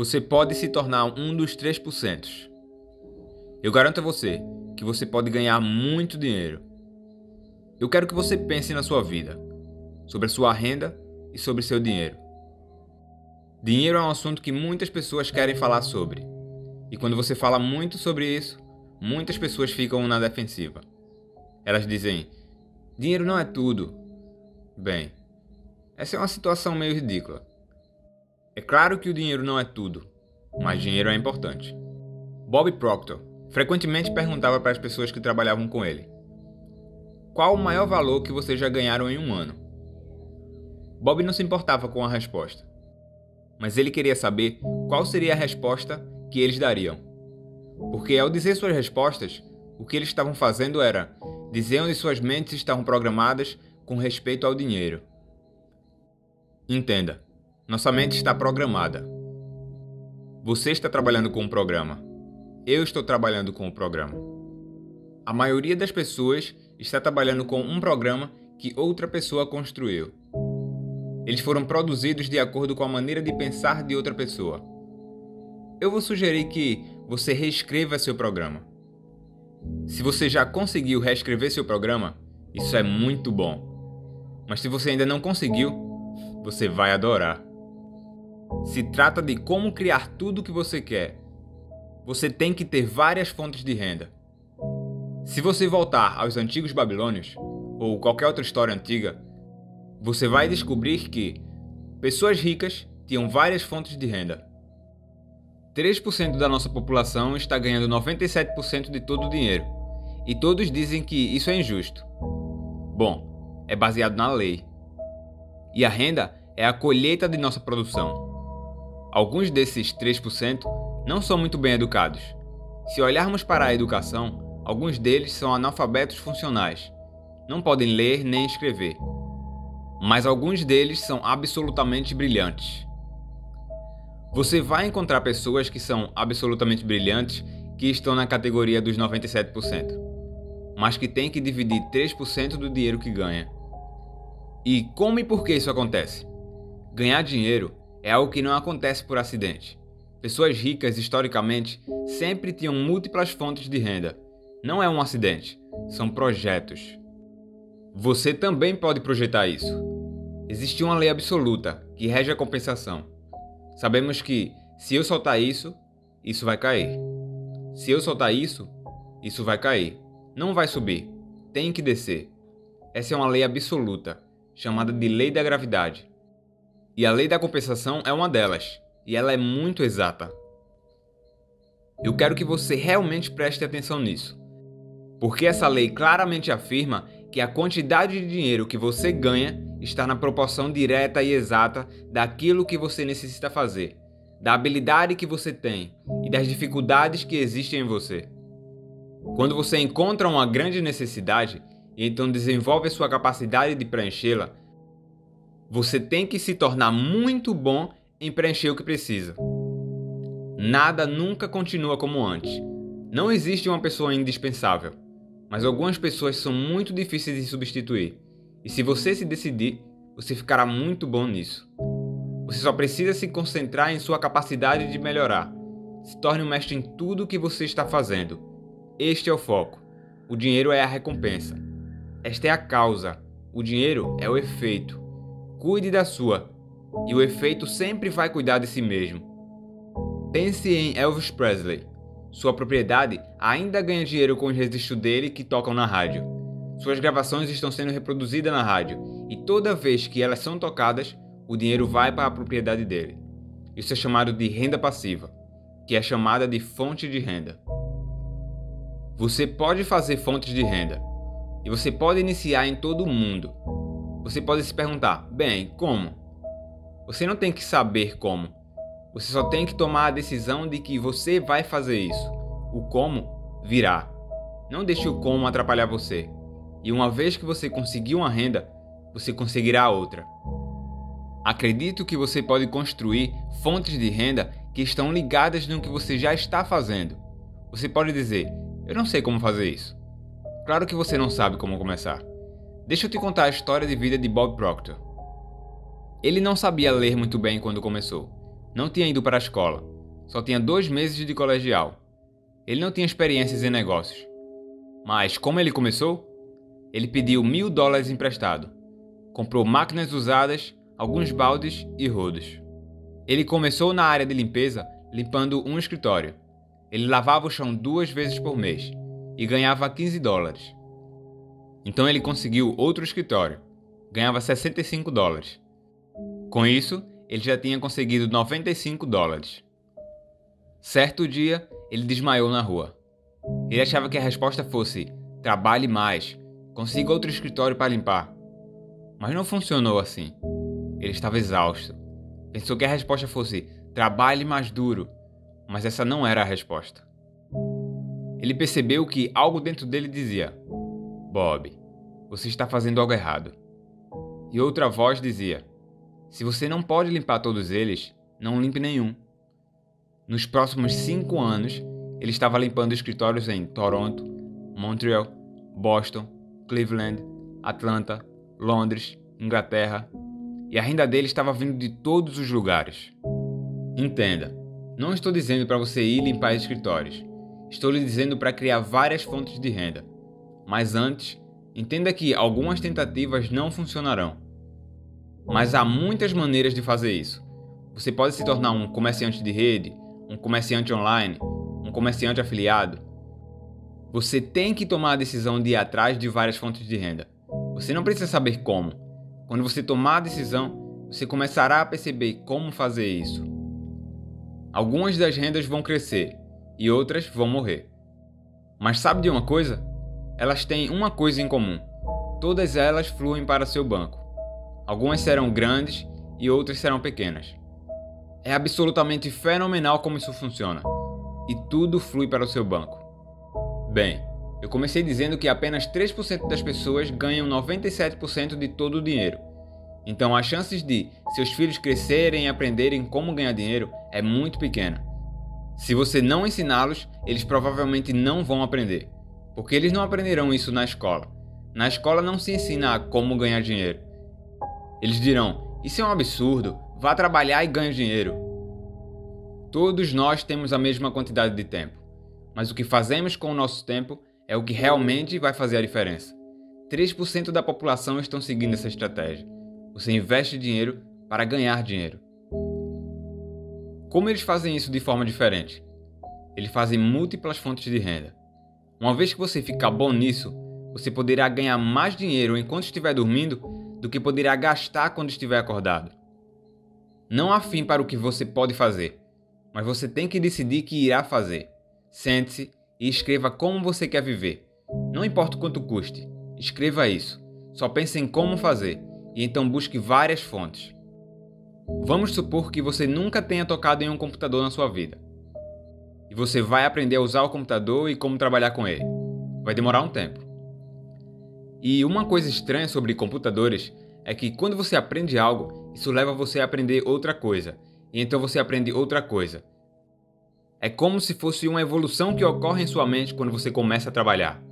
Você pode se tornar um dos 3%. Eu garanto a você que você pode ganhar muito dinheiro. Eu quero que você pense na sua vida, sobre a sua renda e sobre seu dinheiro. Dinheiro é um assunto que muitas pessoas querem falar sobre. E quando você fala muito sobre isso, muitas pessoas ficam na defensiva. Elas dizem: dinheiro não é tudo. Bem, essa é uma situação meio ridícula. É claro que o dinheiro não é tudo, mas dinheiro é importante. Bob Proctor frequentemente perguntava para as pessoas que trabalhavam com ele: Qual o maior valor que vocês já ganharam em um ano? Bob não se importava com a resposta mas ele queria saber qual seria a resposta que eles dariam. Porque ao dizer suas respostas, o que eles estavam fazendo era dizer onde suas mentes estavam programadas com respeito ao dinheiro. Entenda, nossa mente está programada. Você está trabalhando com um programa. Eu estou trabalhando com o um programa. A maioria das pessoas está trabalhando com um programa que outra pessoa construiu. Eles foram produzidos de acordo com a maneira de pensar de outra pessoa. Eu vou sugerir que você reescreva seu programa. Se você já conseguiu reescrever seu programa, isso é muito bom. Mas se você ainda não conseguiu, você vai adorar. Se trata de como criar tudo o que você quer. Você tem que ter várias fontes de renda. Se você voltar aos antigos babilônios, ou qualquer outra história antiga, você vai descobrir que pessoas ricas tinham várias fontes de renda. 3% da nossa população está ganhando 97% de todo o dinheiro, e todos dizem que isso é injusto. Bom, é baseado na lei. E a renda é a colheita de nossa produção. Alguns desses 3% não são muito bem educados. Se olharmos para a educação, alguns deles são analfabetos funcionais. Não podem ler nem escrever mas alguns deles são absolutamente brilhantes. Você vai encontrar pessoas que são absolutamente brilhantes que estão na categoria dos 97%, mas que têm que dividir 3% do dinheiro que ganha. E como e por que isso acontece? Ganhar dinheiro é algo que não acontece por acidente. Pessoas ricas, historicamente, sempre tinham múltiplas fontes de renda. Não é um acidente, são projetos. Você também pode projetar isso. Existe uma lei absoluta que rege a compensação. Sabemos que se eu soltar isso, isso vai cair. Se eu soltar isso, isso vai cair. Não vai subir. Tem que descer. Essa é uma lei absoluta, chamada de lei da gravidade. E a lei da compensação é uma delas, e ela é muito exata. Eu quero que você realmente preste atenção nisso, porque essa lei claramente afirma que a quantidade de dinheiro que você ganha está na proporção direta e exata daquilo que você necessita fazer, da habilidade que você tem e das dificuldades que existem em você. Quando você encontra uma grande necessidade e então desenvolve sua capacidade de preenchê-la, você tem que se tornar muito bom em preencher o que precisa. Nada nunca continua como antes. Não existe uma pessoa indispensável, mas algumas pessoas são muito difíceis de substituir. E se você se decidir, você ficará muito bom nisso. Você só precisa se concentrar em sua capacidade de melhorar. Se torne um mestre em tudo o que você está fazendo. Este é o foco. O dinheiro é a recompensa. Esta é a causa. O dinheiro é o efeito. Cuide da sua. E o efeito sempre vai cuidar de si mesmo. Pense em Elvis Presley. Sua propriedade ainda ganha dinheiro com os registros dele que tocam na rádio. Suas gravações estão sendo reproduzidas na rádio e toda vez que elas são tocadas, o dinheiro vai para a propriedade dele. Isso é chamado de renda passiva, que é chamada de fonte de renda. Você pode fazer fontes de renda e você pode iniciar em todo o mundo. Você pode se perguntar: bem, como? Você não tem que saber como. Você só tem que tomar a decisão de que você vai fazer isso. O como virá. Não deixe o como atrapalhar você. E uma vez que você conseguir uma renda, você conseguirá outra. Acredito que você pode construir fontes de renda que estão ligadas no que você já está fazendo. Você pode dizer: Eu não sei como fazer isso. Claro que você não sabe como começar. Deixa eu te contar a história de vida de Bob Proctor. Ele não sabia ler muito bem quando começou, Não tinha ido para a escola. Só tinha dois meses de colegial. Ele não tinha experiências em negócios. Mas como ele começou? Ele pediu mil dólares emprestado. Comprou máquinas usadas, alguns baldes e rodos. Ele começou na área de limpeza limpando um escritório. Ele lavava o chão duas vezes por mês e ganhava 15 dólares. Então ele conseguiu outro escritório, ganhava 65 dólares. Com isso, ele já tinha conseguido 95 dólares. Certo dia, ele desmaiou na rua. Ele achava que a resposta fosse: trabalhe mais, consiga outro escritório para limpar. Mas não funcionou assim. Ele estava exausto. Pensou que a resposta fosse: trabalhe mais duro, mas essa não era a resposta. Ele percebeu que algo dentro dele dizia: Bob, você está fazendo algo errado. E outra voz dizia: Se você não pode limpar todos eles, não limpe nenhum. Nos próximos cinco anos, ele estava limpando escritórios em Toronto, Montreal, Boston, Cleveland, Atlanta, Londres, Inglaterra, e a renda dele estava vindo de todos os lugares. Entenda, não estou dizendo para você ir limpar escritórios. Estou lhe dizendo para criar várias fontes de renda. Mas antes, entenda que algumas tentativas não funcionarão. Mas há muitas maneiras de fazer isso. Você pode se tornar um comerciante de rede, um comerciante online, um comerciante afiliado. Você tem que tomar a decisão de ir atrás de várias fontes de renda. Você não precisa saber como. Quando você tomar a decisão, você começará a perceber como fazer isso. Algumas das rendas vão crescer, e outras vão morrer. Mas sabe de uma coisa? Elas têm uma coisa em comum: todas elas fluem para seu banco. Algumas serão grandes e outras serão pequenas. É absolutamente fenomenal como isso funciona, e tudo flui para o seu banco. Bem, eu comecei dizendo que apenas 3% das pessoas ganham 97% de todo o dinheiro. Então as chances de seus filhos crescerem e aprenderem como ganhar dinheiro é muito pequena. Se você não ensiná-los, eles provavelmente não vão aprender, porque eles não aprenderão isso na escola. Na escola não se ensina como ganhar dinheiro. Eles dirão: Isso é um absurdo, vá trabalhar e ganhe dinheiro. Todos nós temos a mesma quantidade de tempo, mas o que fazemos com o nosso tempo é o que realmente vai fazer a diferença. 3% da população estão seguindo essa estratégia. Você investe dinheiro para ganhar dinheiro. Como eles fazem isso de forma diferente? Eles fazem múltiplas fontes de renda. Uma vez que você ficar bom nisso, você poderá ganhar mais dinheiro enquanto estiver dormindo do que poderá gastar quando estiver acordado. Não há fim para o que você pode fazer, mas você tem que decidir que irá fazer. Sente-se e escreva como você quer viver. Não importa quanto custe, escreva isso. Só pense em como fazer e então busque várias fontes. Vamos supor que você nunca tenha tocado em um computador na sua vida. E você vai aprender a usar o computador e como trabalhar com ele. Vai demorar um tempo. E uma coisa estranha sobre computadores é que quando você aprende algo, isso leva você a aprender outra coisa. E então você aprende outra coisa. É como se fosse uma evolução que ocorre em sua mente quando você começa a trabalhar.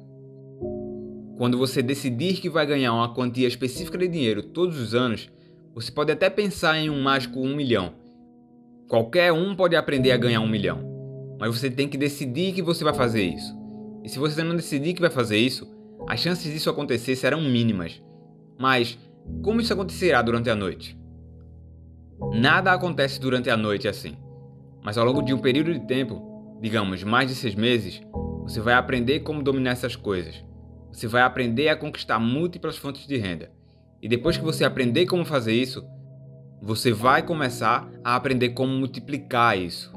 Quando você decidir que vai ganhar uma quantia específica de dinheiro todos os anos, você pode até pensar em um mágico 1 milhão. Qualquer um pode aprender a ganhar um milhão. Mas você tem que decidir que você vai fazer isso. E se você não decidir que vai fazer isso, as chances disso acontecer serão mínimas. Mas como isso acontecerá durante a noite? Nada acontece durante a noite assim. Mas ao longo de um período de tempo, digamos mais de seis meses, você vai aprender como dominar essas coisas. Você vai aprender a conquistar múltiplas fontes de renda. E depois que você aprender como fazer isso, você vai começar a aprender como multiplicar isso.